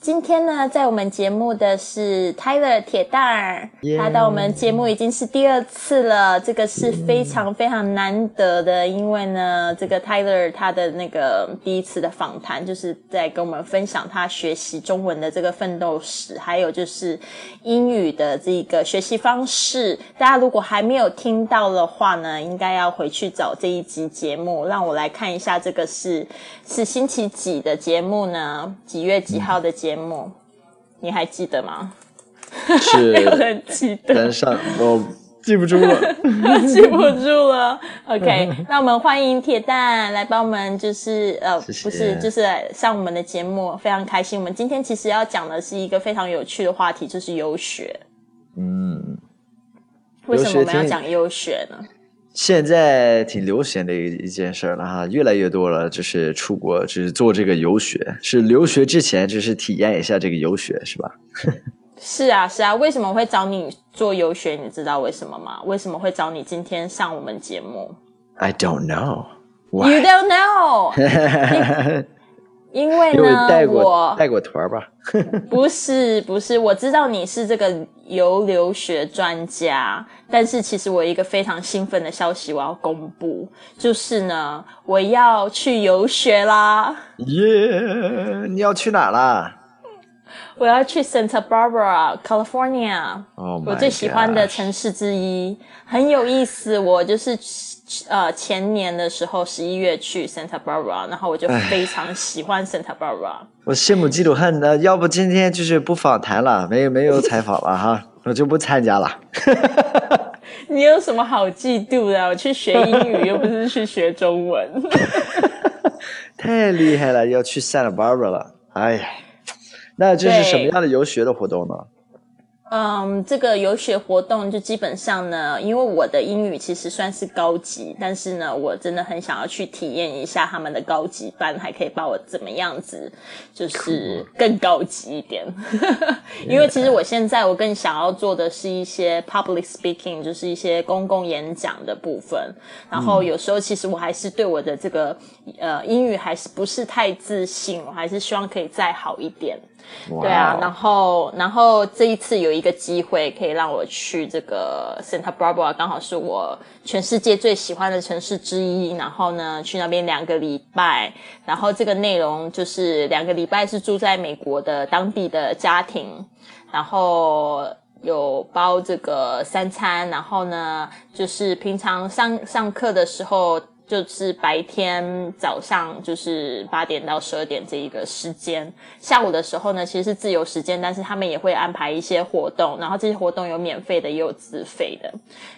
今天呢，在我们节目的是 Tyler 铁蛋儿，他到我们节目已经是第二次了，这个是非常非常难得的，因为呢，这个 Tyler 他的那个第一次的访谈，就是在跟我们分享他学习中文的这个奋斗史，还有就是英语的这个学习方式。大家如果还没有听到的话呢，应该要回去找这一集节目，让我来看一下，这个是是星期几的节目呢？几月几号的节目？你还记得吗？是没 有人记得，但上我记不住了。记不住了。OK，那我们欢迎铁蛋来帮我们，就是呃，谢谢不是，就是来上我们的节目，非常开心。我们今天其实要讲的是一个非常有趣的话题，就是游学。嗯，为什么我们要挺讲游学呢？现在挺流行的一一件事儿了哈，越来越多了，就是出国，就是做这个游学，是留学之前就是体验一下这个游学，是吧？是啊，是啊，为什么会找你做游学？你知道为什么吗？为什么会找你今天上我们节目 I don't know.？You don't know，因为呢，带过我带过团儿吧？不是不是，我知道你是这个游留学专家，但是其实我有一个非常兴奋的消息我要公布，就是呢，我要去游学啦，耶、你要去哪儿啦？我要去 Santa Barbara, California，、Oh 我最喜欢的城市之一，很有意思。我就是呃前年的时候十一月去 Santa Barbara，然后我就非常喜欢 Santa Barbara。我羡慕嫉妒恨的，要不今天就是不访谈了，没有没有采访了哈，我就不参加了。你有什么好嫉妒的？我去学英语，又不是去学中文。太厉害了，要去 Santa Barbara 了。哎呀，那这是什么样的游学的活动呢？嗯，这个游学活动就基本上呢，因为我的英语其实算是高级，但是呢，我真的很想要去体验一下他们的高级班，还可以把我怎么样子，就是更高级一点。因为其实我现在我更想要做的是一些 public speaking，就是一些公共演讲的部分。然后有时候其实我还是对我的这个呃英语还是不是太自信，我还是希望可以再好一点。对啊，然后然后这一次有一个机会可以让我去这个 Santa Barbara，刚好是我全世界最喜欢的城市之一。然后呢，去那边两个礼拜，然后这个内容就是两个礼拜是住在美国的当地的家庭，然后。有包这个三餐，然后呢，就是平常上上课的时候，就是白天早上就是八点到十二点这一个时间，下午的时候呢，其实是自由时间，但是他们也会安排一些活动，然后这些活动有免费的，也有自费的，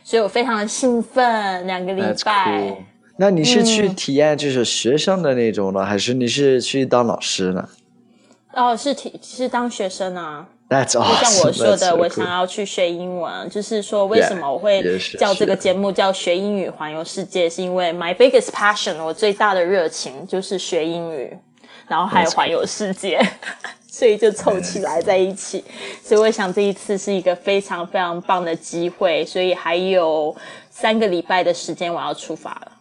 所以我非常的兴奋，两个礼拜。那你是去体验就是学生的那种呢，还是你是去当老师呢哦，是体是当学生啊。？That's 就.像我 说的，so 我.想要去学英文，就是说为什么我会叫这个节目叫学英语环游世界，是因为 my biggest passion，我最大的热情就是学英语，然后还有环游世界，所以就凑起来在一起。所以我想这一次是一个非常非常棒的机会，所以还有三个礼拜的时间我要出发了。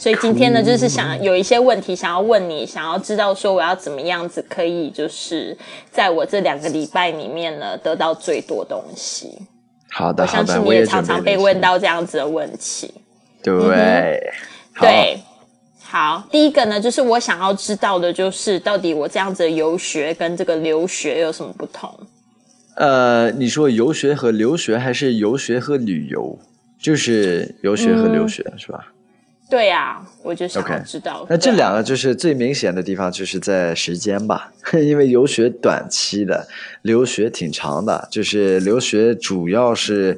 所以今天呢，就是想有一些问题想要问你，想要知道说我要怎么样子可以，就是在我这两个礼拜里面呢，得到最多东西。好的，相信你也常常被问到这样子的问题。对，好对，好，第一个呢，就是我想要知道的，就是到底我这样子的游学跟这个留学有什么不同？呃，你说游学和留学，还是游学和旅游？就是游学和留学、是吧？对呀、我就想要 OK 知道。那这两个就是最明显的地方，就是在时间吧，因为游学短期的，留学挺长的，就是留学主要是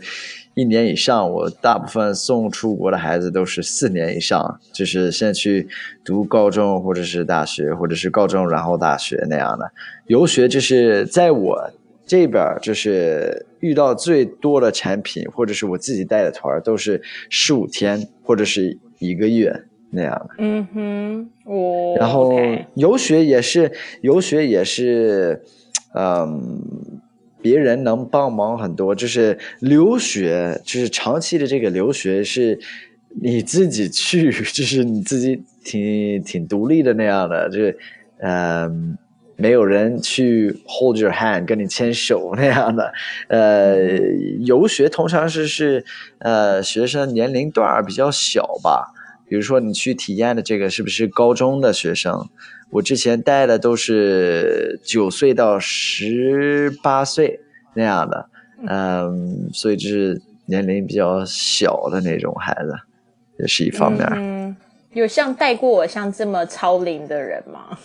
一年以上。我大部分送出国的孩子都是四年以上，就是先去读高中或者是大学，或者是高中然后大学那样的。游学就是在我这边就是遇到最多的产品，或者是我自己带的团，都是十五天或者是一个月那样的。嗯哼，我然后游学也是，游学也是，嗯，别人能帮忙很多。就是留学，就是长期的这个留学是你自己去，就是你自己挺挺独立的那样的，就是嗯。没有人去 hold your hand 跟你牵手那样的。呃，游学通常是是呃学生年龄段比较小吧，比如说你去体验的这个是不是高中的学生？我之前带的都是九岁到十八岁那样的，嗯，所以就是年龄比较小的那种孩子，也是一方面。嗯，有像带过我像这么超龄的人吗？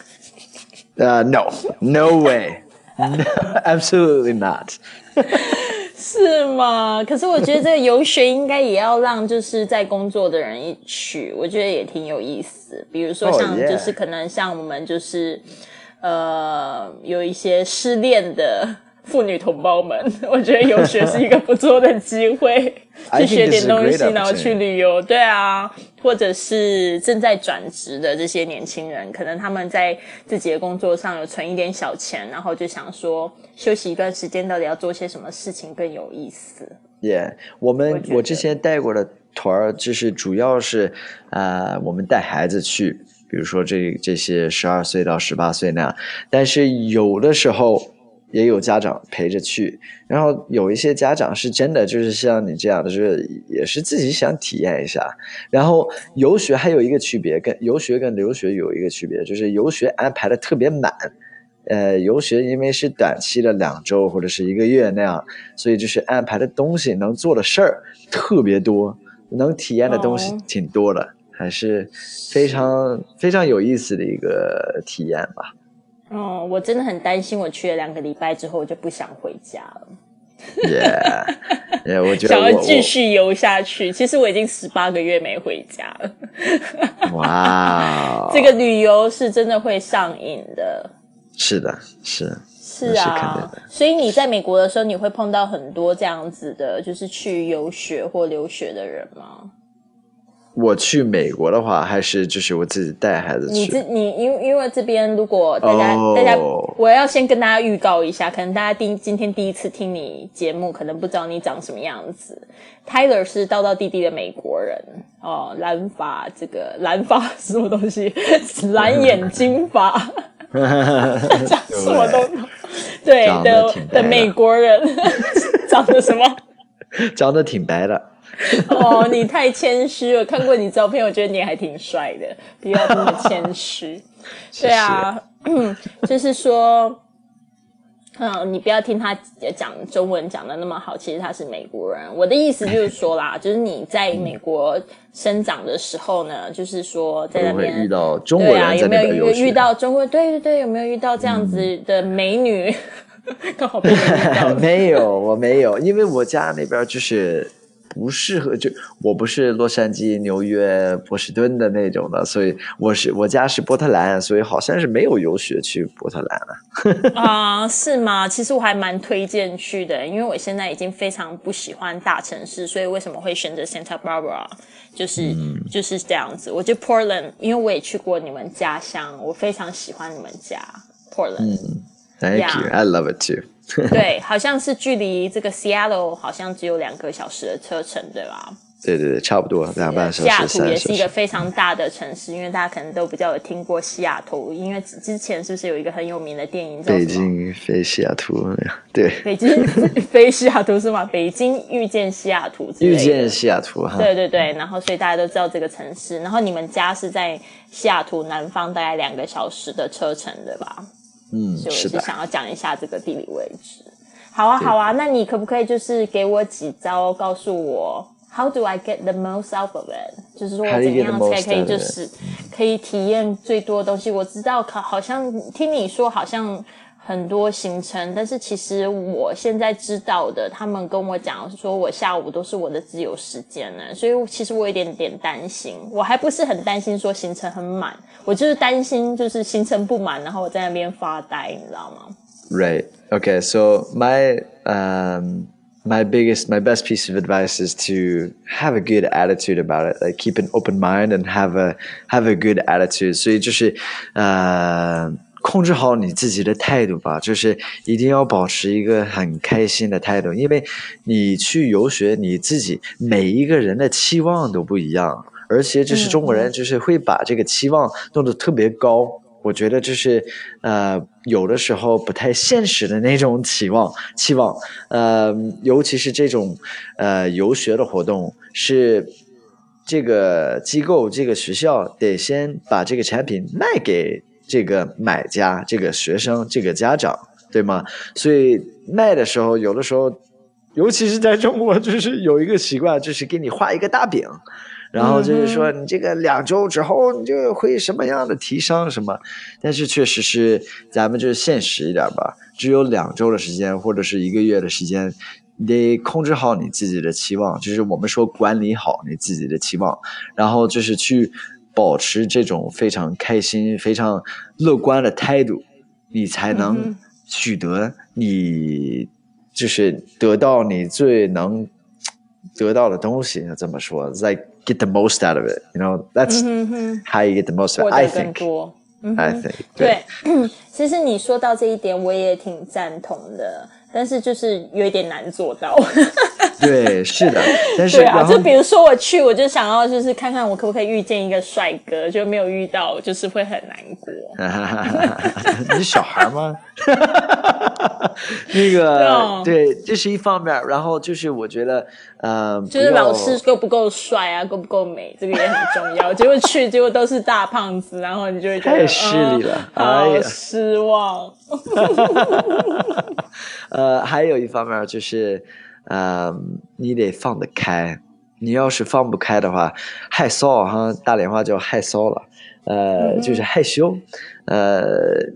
呃、uh,，no，no way，absolutely not。是吗？可是我觉得这个游学应该也要让就是在工作的人一去，我觉得也挺有意思。比如说像就是可能像我们就是呃有一些失恋的妇女同胞们，我觉得游学是一个不错的机会，去学点东西，然后去旅游。对啊，或者是正在转职的这些年轻人，可能他们在自己的工作上有存一点小钱，然后就想说休息一段时间，到底要做些什么事情更有意思？Yeah，我们我之前带过的团儿，就是主要是啊，我们带孩子去，比如说这这些十二岁到十八岁那样，但是有的时候。也有家长陪着去，然后有一些家长是真的就是像你这样的，就是也是自己想体验一下。然后游学还有一个区别，跟游学跟留学有一个区别，就是游学安排的特别满，呃，游学因为是短期的两周或者是一个月那样，所以就是安排的东西能做的事儿特别多，能体验的东西挺多的，还是非常非常有意思的一个体验吧。哦，我真的很担心，我去了两个礼拜之后，我就不想回家了。Yeah，我觉得 想要继续游下去。其实我已经十八个月没回家了。哇，这个旅游是真的会上瘾的。是的，是是啊。所以你在美国的时候，你会碰到很多这样子的，就是去游学或留学的人吗？我去美国的话，还是就是我自己带孩子去。你这你因因为这边如果大家大家，我要先跟大家预告一下，可能大家第今天第一次听你节目，可能不知道你长什么样子。Tyler 是道道弟弟的美国人哦，蓝发这个蓝发什么东西，蓝眼睛发，讲什么都对的的美国人，长得什么？长得挺白的。哦，你太谦虚了。看过你照片，我觉得你还挺帅的，不要这么谦虚。对啊，就是说，嗯，你不要听他讲中文讲的那么好，其实他是美国人。我的意思就是说啦，就是你在美国生长的时候呢，就是说在那边遇到中国人，有没有遇到中国？对对对，有没有遇到这样子的美女？刚好没有，我没有，因为我家那边就是。不适合就我不是洛杉矶、纽约、波士顿的那种的，所以我是我家是波特兰，所以好像是没有游学去波特兰了。啊，是吗？其实我还蛮推荐去的，因为我现在已经非常不喜欢大城市，所以为什么会选择 Santa Barbara？就是就是这样子。我觉得 Portland，因为我也去过你们家乡，我非常喜欢你们家 Portland。Thank you, I love it too. 对，好像是距离这个 Seattle 好像只有两个小时的车程，对吧？对对对，差不多两半小时。西雅图也是一个非常大的城市，因为大家可能都比较有听过西雅图，因为之前是不是有一个很有名的电影叫《北京飞西雅图》？对，北京飞西雅图是吗？北京遇见西雅图，遇见西雅图，对对对。然后，所以大家都知道这个城市。然后，你们家是在西雅图南方，大概两个小时的车程，对吧？嗯，所以我是想要讲一下这个地理位置。好啊，好啊，那你可不可以就是给我几招，告诉我 How do I get the most out of it？就是说我怎样才可以就是可以体验最多的东西？我知道，可好像听你说好像很多行程，但是其实我现在知道的，他们跟我讲说我下午都是我的自由时间呢，所以其实我有点点担心，我还不是很担心说行程很满，我就是担心就是行程不满，然后我在那边发呆，你知道吗？Right. Okay. So my um, my biggest, my best piece of advice is to have a good attitude about it. Like keep an open mind and have a have a good attitude. 所以就是呃，控制好你自己的态度吧，就是一定要保持一个很开心的态度，因为你去游学，你自己每一个人的期望都不一样，而且就是中国人就是会把这个期望弄得特别高。我觉得就是呃，有的时候不太现实的那种期望期望，呃，尤其是这种呃游学的活动是。这个机构、这个学校得先把这个产品卖给这个买家、这个学生、这个家长，对吗？所以卖的时候，有的时候，尤其是在中国，就是有一个习惯，就是给你画一个大饼，然后就是说你这个两周之后你就会什么样的提升什么。但是确实是咱们就是现实一点吧，只有两周的时间或者是一个月的时间。你得控制好你自己的期望，就是我们说管理好你自己的期望，然后就是去保持这种非常开心、非常乐观的态度，你才能取得你就是得到你最能得到的东西。怎么说？Like get the most out of it, you know? That's how you get the most. I think. I think. 对，其实你说到这一点，我也挺赞同的。但是就是有一点难做到。对，是的。但是，啊，就比如说我去，我就想要就是看看我可不可以遇见一个帅哥，就没有遇到，就是会很难过。你是小孩吗？那个，对，这是一方面。然后就是我觉得，呃，就是老师够不够帅啊，够不够美，这个也很重要。结果去，结果都是大胖子，然后你就会觉得太失礼了，好失望。呃，还有一方面就是，呃，你得放得开。你要是放不开的话，害臊哈，大连话叫害臊了，呃，就是害羞。呃，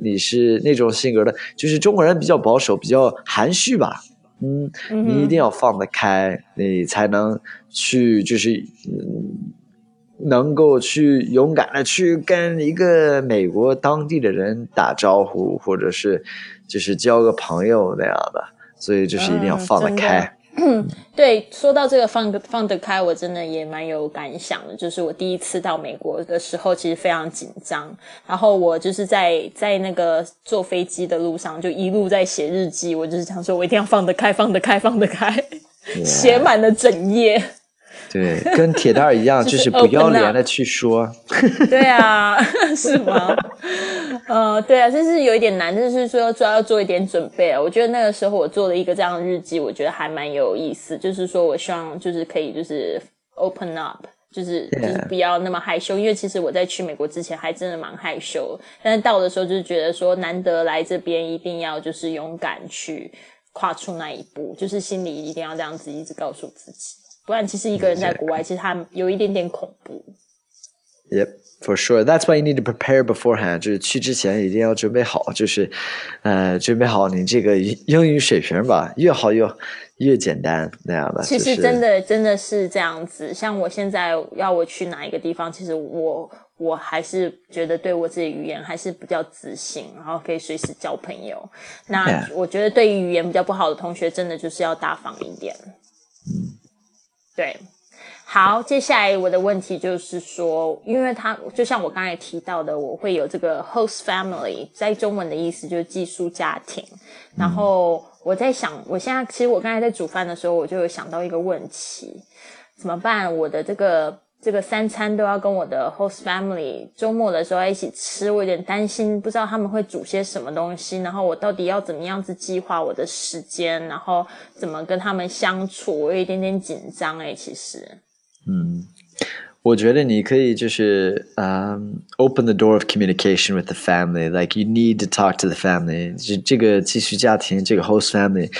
你是那种性格的，就是中国人比较保守，比较含蓄吧。嗯，你一定要放得开，你才能去，就是嗯，能够去勇敢的去跟一个美国当地的人打招呼，或者是。就是交个朋友那样的，所以就是一定要放得开。对，说到这个放放得开，我真的也蛮有感想的。就是我第一次到美国的时候，其实非常紧张。然后我就是在在那个坐飞机的路上，就一路在写日记。我就是想说，我一定要放得开，放得开，放得开，写满了整页。对，跟铁蛋儿一样，就是不要脸的去说。对啊，是吗？呃，对啊，就是有一点难，就是说说要做一点准备啊。我觉得那个时候我做了一个这样的日记，我觉得还蛮有意思。就是说我希望就是可以就是 open up，就是就是不要那么害羞，因为其实我在去美国之前还真的蛮害羞，但是到的时候就是觉得说难得来这边，一定要就是勇敢去跨出那一步，就是心里一定要这样子一直告诉自己。不然，其实一个人在国外，其实他有一点点恐怖。Yep, for sure. That's why you need to prepare beforehand. 就是去之前一定要准备好，就是呃，准备好你这个英语水平吧，越好越越简单那样的。其实真的真的是这样子。像我现在要我去哪一个地方，其实我我还是觉得对我自己语言还是比较自信，然后可以随时交朋友。那我觉得对于语言比较不好的同学，真的就是要大方一点。嗯。对，好，接下来我的问题就是说，因为他就像我刚才提到的，我会有这个 host family，在中文的意思就是寄宿家庭。然后我在想，我现在其实我刚才在煮饭的时候，我就有想到一个问题，怎么办？我的这个。这个三餐都要跟我的 host family 周末的时候一起吃，我有点担心，不知道他们会煮些什么东西，然后我到底要怎么样子计划我的时间，然后怎么跟他们相处，我有一点点紧张诶，其实，嗯。我觉得你可以就是嗯、，open the door of communication with the family. Like you need to talk to the family. 这这个继续家庭，这个 host family，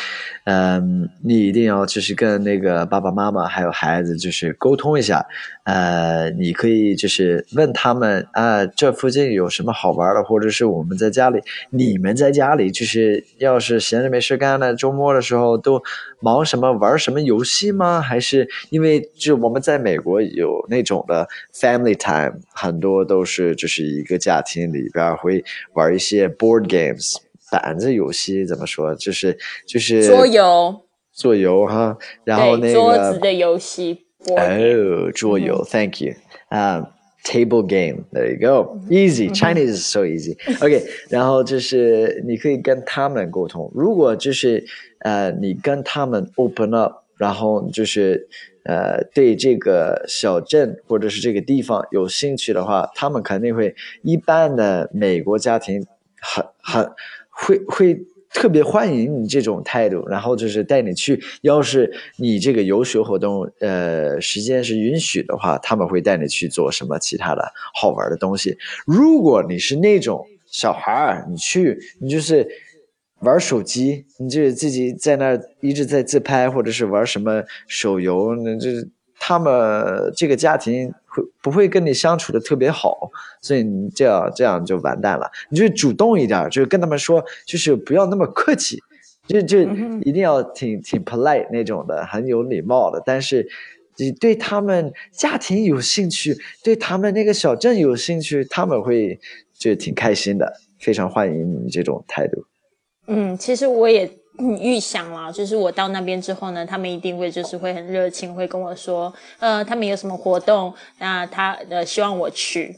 嗯，你一定要就是跟那个爸爸妈妈还有孩子就是沟通一下。呃，你可以就是问他们啊，这附近有什么好玩的，或者是我们在家里，你们在家里就是要是闲着没事干呢，周末的时候都忙什么玩什么游戏吗？还是因为就我们在美国有那种的 family time，很多都是就是一个家庭里边会玩一些 board games，板子游戏怎么说？就是就是桌游，桌游哈，然后那个桌子的游戏。Oh, 桌游 Thank you. Um, table game. There you go. Easy. Chinese is so easy. OK，然后就是你可以跟他们沟通。如果就是呃，你跟他们 open up，然后就是呃对这个小镇或者是这个地方有兴趣的话，他们肯定会一般的美国家庭很很会会。特别欢迎你这种态度，然后就是带你去。要是你这个游学活动，呃，时间是允许的话，他们会带你去做什么其他的好玩的东西。如果你是那种小孩儿，你去，你就是玩手机，你就是自己在那一直在自拍，或者是玩什么手游，那这他们这个家庭。会不会跟你相处的特别好？所以你这样这样就完蛋了。你就主动一点，就是跟他们说，就是不要那么客气，就就一定要挺挺 polite 那种的，很有礼貌的。但是你对他们家庭有兴趣，对他们那个小镇有兴趣，他们会就挺开心的，非常欢迎你这种态度。嗯，其实我也。预想啦，就是我到那边之后呢，他们一定会就是会很热情，会跟我说，呃，他们有什么活动，那他呃希望我去。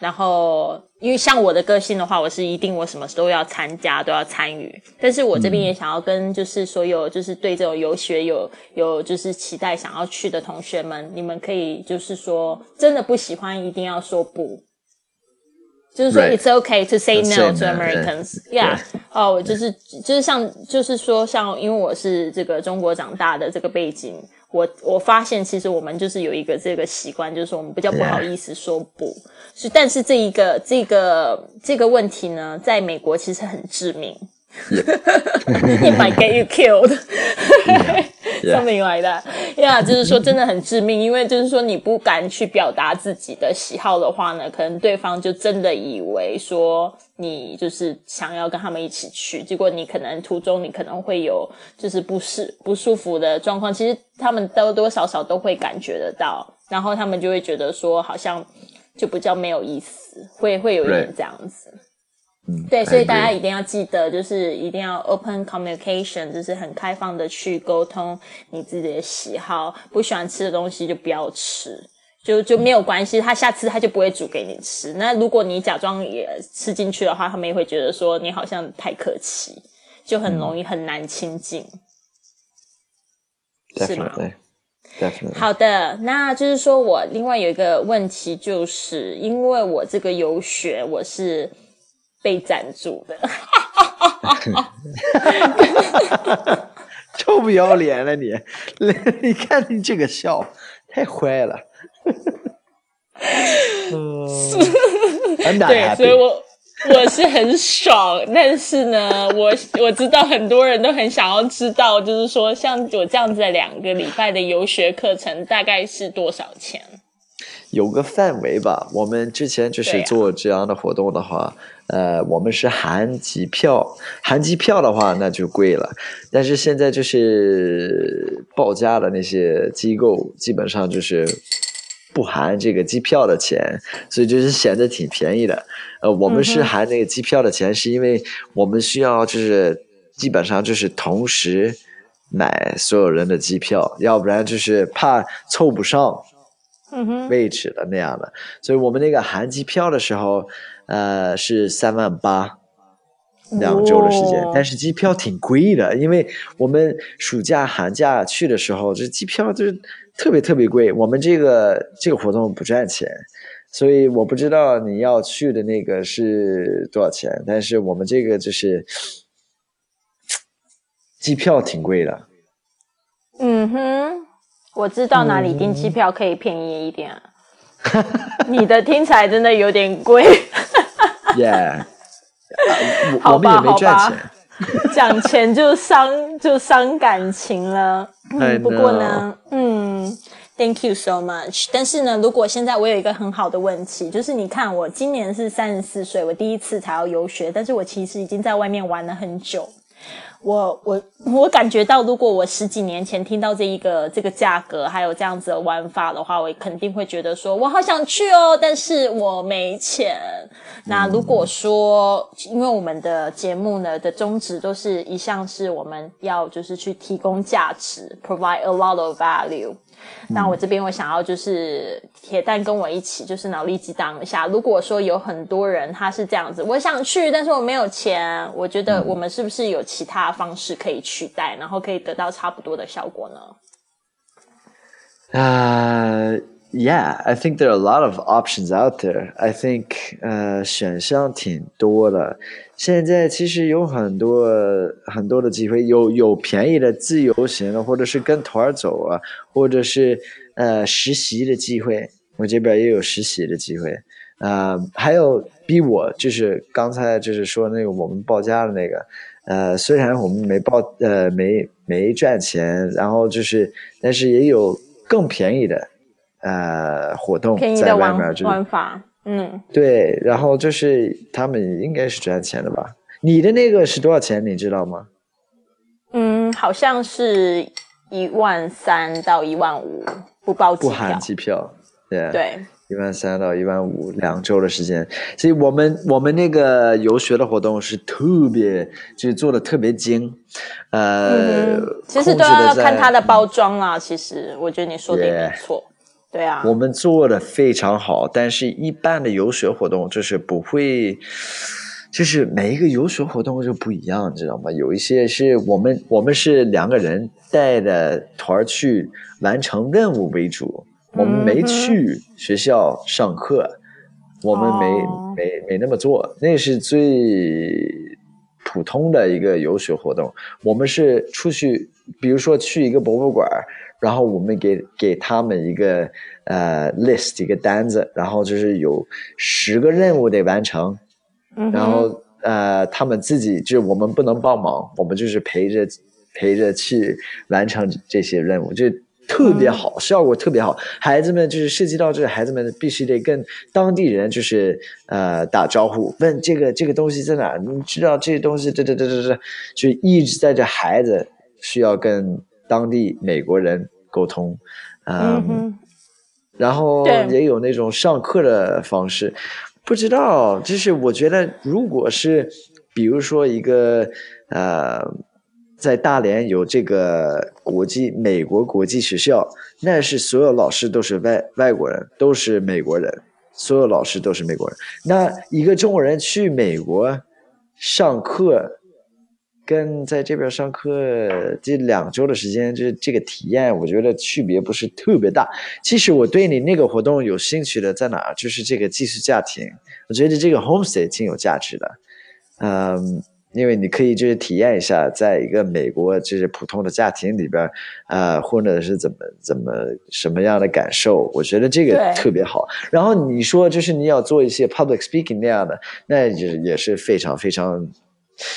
然后，因为像我的个性的话，我是一定我什么都要参加，都要参与。但是我这边也想要跟就是所有就是对这种游学有有就是期待想要去的同学们，你们可以就是说真的不喜欢，一定要说不。就是说，it's okay to say no to Americans. Yeah，哦，就是就是像就是说，像因为我是这个中国长大的这个背景，我我发现其实我们就是有一个这个习惯，就是说我们比较不好意思说不。是，但是这一个这个这个问题呢，在美国其实很致命。It might get you killed. something like that. Yeah，就是说真的很致命，因为就是说你不敢去表达自己的喜好的话呢，可能对方就真的以为说你就是想要跟他们一起去，结果你可能途中你可能会有就是不适不舒服的状况，其实他们多多少少都会感觉得到，然后他们就会觉得说好像就比较没有意思，会会有一点这样子。对，所以大家一定要记得，就是一定要 open communication，就是很开放的去沟通你自己的喜好，不喜欢吃的东西就不要吃，就就没有关系，他下次他就不会煮给你吃。那如果你假装也吃进去的话，他们也会觉得说你好像太客气，就很容易很难亲近，是吗？好的，那就是说我另外有一个问题，就是因为我这个游学我是。被赞助的，臭不要脸了你！你看你这个笑，太坏了。对，所以我我是很爽，但是呢，我我知道很多人都很想要知道，就是说像我这样子的两个礼拜的游学课程大概是多少钱？有个范围吧。我们之前就是做这样的活动的话。呃，我们是含机票，含机票的话那就贵了。但是现在就是报价的那些机构，基本上就是不含这个机票的钱，所以就是显得挺便宜的。呃，我们是含那个机票的钱，是因为我们需要就是基本上就是同时买所有人的机票，要不然就是怕凑不上位置的那样的。所以我们那个含机票的时候。呃，是三万八，两周的时间，但是机票挺贵的，因为我们暑假寒假去的时候，这机票就是特别特别贵。我们这个这个活动不赚钱，所以我不知道你要去的那个是多少钱，但是我们这个就是机票挺贵的。嗯哼，我知道哪里订机票可以便宜一点。啊你的听起来真的有点贵。耶，好吧，好吧，讲钱就伤就伤感情了。嗯，不过呢，嗯，Thank you so much。但是呢，如果现在我有一个很好的问题，就是你看，我今年是三十四岁，我第一次才要游学，但是我其实已经在外面玩了很久。我我我感觉到，如果我十几年前听到这一个这个价格，还有这样子的玩法的话，我肯定会觉得说，我好想去哦，但是我没钱。那如果说，因为我们的节目呢的宗旨都是一向是我们要就是去提供价值，provide a lot of value。那我这边我想要就是铁蛋跟我一起就是脑力激荡一下。如果说有很多人他是这样子，我想去，但是我没有钱，我觉得我们是不是有其他方式可以取代，然后可以得到差不多的效果呢？Uh, yeah, I think there are a lot of options out there. I think 呃选项挺多的。现在其实有很多很多的机会，有有便宜的自由行的，或者是跟团儿走啊，或者是呃实习的机会。我这边也有实习的机会。呃，还有比我就是刚才就是说那个我们报价的那个，呃，虽然我们没报呃没没赚钱，然后就是但是也有更便宜的呃活动便宜在外面就是玩法，嗯，对，然后就是他们应该是赚钱的吧？你的那个是多少钱？你知道吗？嗯，好像是一万三到一万五，不包机票不含。机票，对，对，一万三到一万五，两周的时间。所以我们我们那个游学的活动是特别，就是做的特别精，呃，嗯，其实都要看它的包装啦。其实我觉得你说的也没 Yeah 错，对啊，我们做的非常好，但是一般的游学活动就是不会，就是每一个游学活动就不一样，你知道吗？有一些是我们我们是两个人带着团儿去完成任务为主，我们没去学校上课，我们没、哦没没那么做，那是最普通的一个游学活动。我们是出去，比如说去一个博物馆儿，然后我们给给他们一个呃 list 一个单子，然后就是有十个任务得完成，嗯然后呃他们自己就是我们不能帮忙，我们就是陪着陪着去完成这些任务，就特别好，效果特别好。孩子们就是涉及到这孩子们必须得跟当地人就是呃打招呼，问这个这个东西在哪儿？你知道这东西这这这这这，就一直在这孩子需要跟当地美国人沟通，嗯嗯，然后也有那种上课的方式，不知道，就是我觉得，如果是比如说一个呃，在大连有这个国际美国国际学校，那是所有老师都是外外国人，都是美国人，所有老师都是美国人。那一个中国人去美国上课。跟在这边上课这两周的时间，这这个体验，我觉得区别不是特别大。其实我对你那个活动有兴趣的在哪儿？就是这个寄宿家庭，我觉得这个 homestay 挺有价值的。嗯，因为你可以就是体验一下，在一个美国就是普通的家庭里边，呃，或者是怎么怎么什么样的感受，我觉得这个特别好。然后你说就是你要做一些 public speaking 那样的，那就是也是非常非常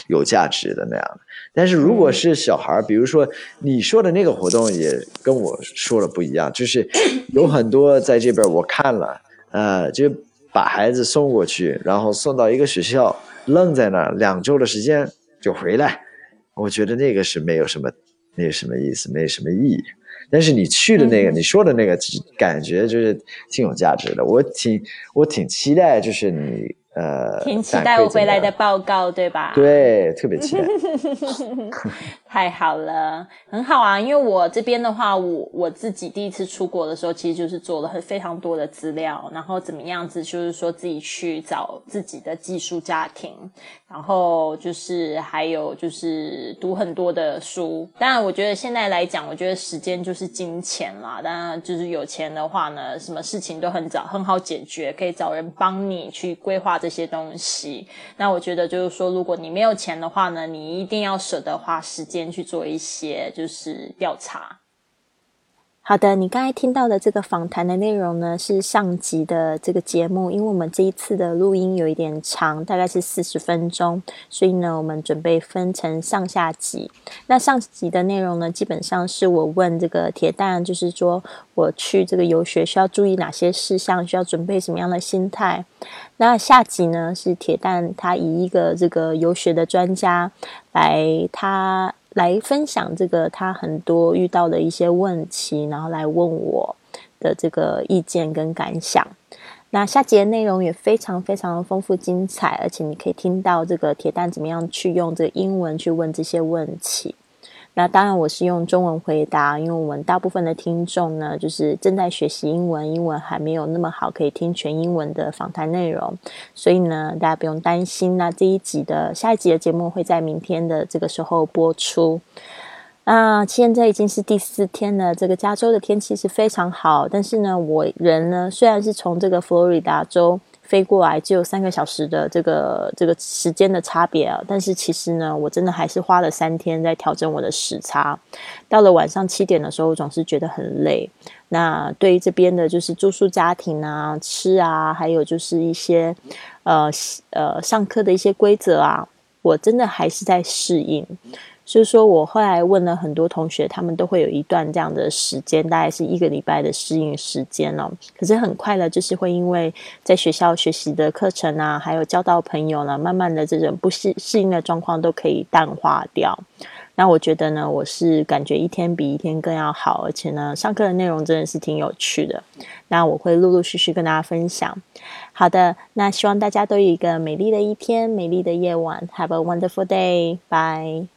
有价值的那样的。但是如果是小孩儿，比如说你说的那个活动，也跟我说的不一样，就是有很多在这边我看了，呃，就把孩子送过去，然后送到一个学校，愣在那儿两周的时间就回来，我觉得那个是没有什么，没有什么意思，没什么意义。但是你去的那个，你说的那个，感觉就是挺有价值的。我挺我挺期待，就是你呃，挺期反待我回来的报告，对吧？。对，特别期待。太好了，很好啊！因为我这边的话，我我自己第一次出国的时候，其实就是做了很非常多的资料，然后怎么样子，就是说自己去找自己的寄宿家庭，然后就是还有就是读很多的书。当然，我觉得现在来讲，我觉得时间就是金钱啦。当然，就是有钱的话呢，什么事情都很早很好解决，可以找人帮你去规划这这些东西。那我觉得就是说，如果你没有钱的话呢，你一定要舍得花时间去做一些就是调查。好的，你刚才听到的这个访谈的内容呢，是上集的这个节目，因为我们这一次的录音有一点长，大概是四十分钟，所以呢，我们准备分成上下集。那上集的内容呢，基本上是我问这个铁蛋，就是说我去这个游学需要注意哪些事项，需要准备什么样的心态。那下集呢，是铁蛋他以一个这个游学的专家来他。来分享这个他很多遇到的一些问题，然后来问我的这个意见跟感想。那下节内容也非常非常的丰富精彩，而且你可以听到这个铁蛋怎么样去用这个英文去问这些问题。那当然我是用中文回答，因为我们大部分的听众呢，就是正在学习英文，英文还没有那么好，可以听全英文的访谈内容，所以呢，大家不用担心。那这一集的下一集的节目会在明天的这个时候播出。啊，现在已经是第四天了。这个加州的天气是非常好，但是呢，我人呢虽然是从这个佛罗里达州飞过来，只有三个小时的这个这个时间的差别啊，但是其实呢，我真的还是花了三天在调整我的时差。到了晚上七点的时候，我总是觉得很累。那对于这边的就是住宿家庭啊、吃啊，还有就是一些呃呃上课的一些规则啊，我真的还是在适应。所以说我后来问了很多同学，他们都会有一段这样的时间，大概是一个礼拜的适应时间哦。可是很快的，就是会因为在学校学习的课程啊，还有交到朋友呢，慢慢的这种不适适应的状况都可以淡化掉。那我觉得呢，我是感觉一天比一天更要好，而且呢，上课的内容真的是挺有趣的。那我会陆陆续续跟大家分享。好的，那希望大家都有一个美丽的一天，美丽的夜晚。Have a wonderful day. Bye.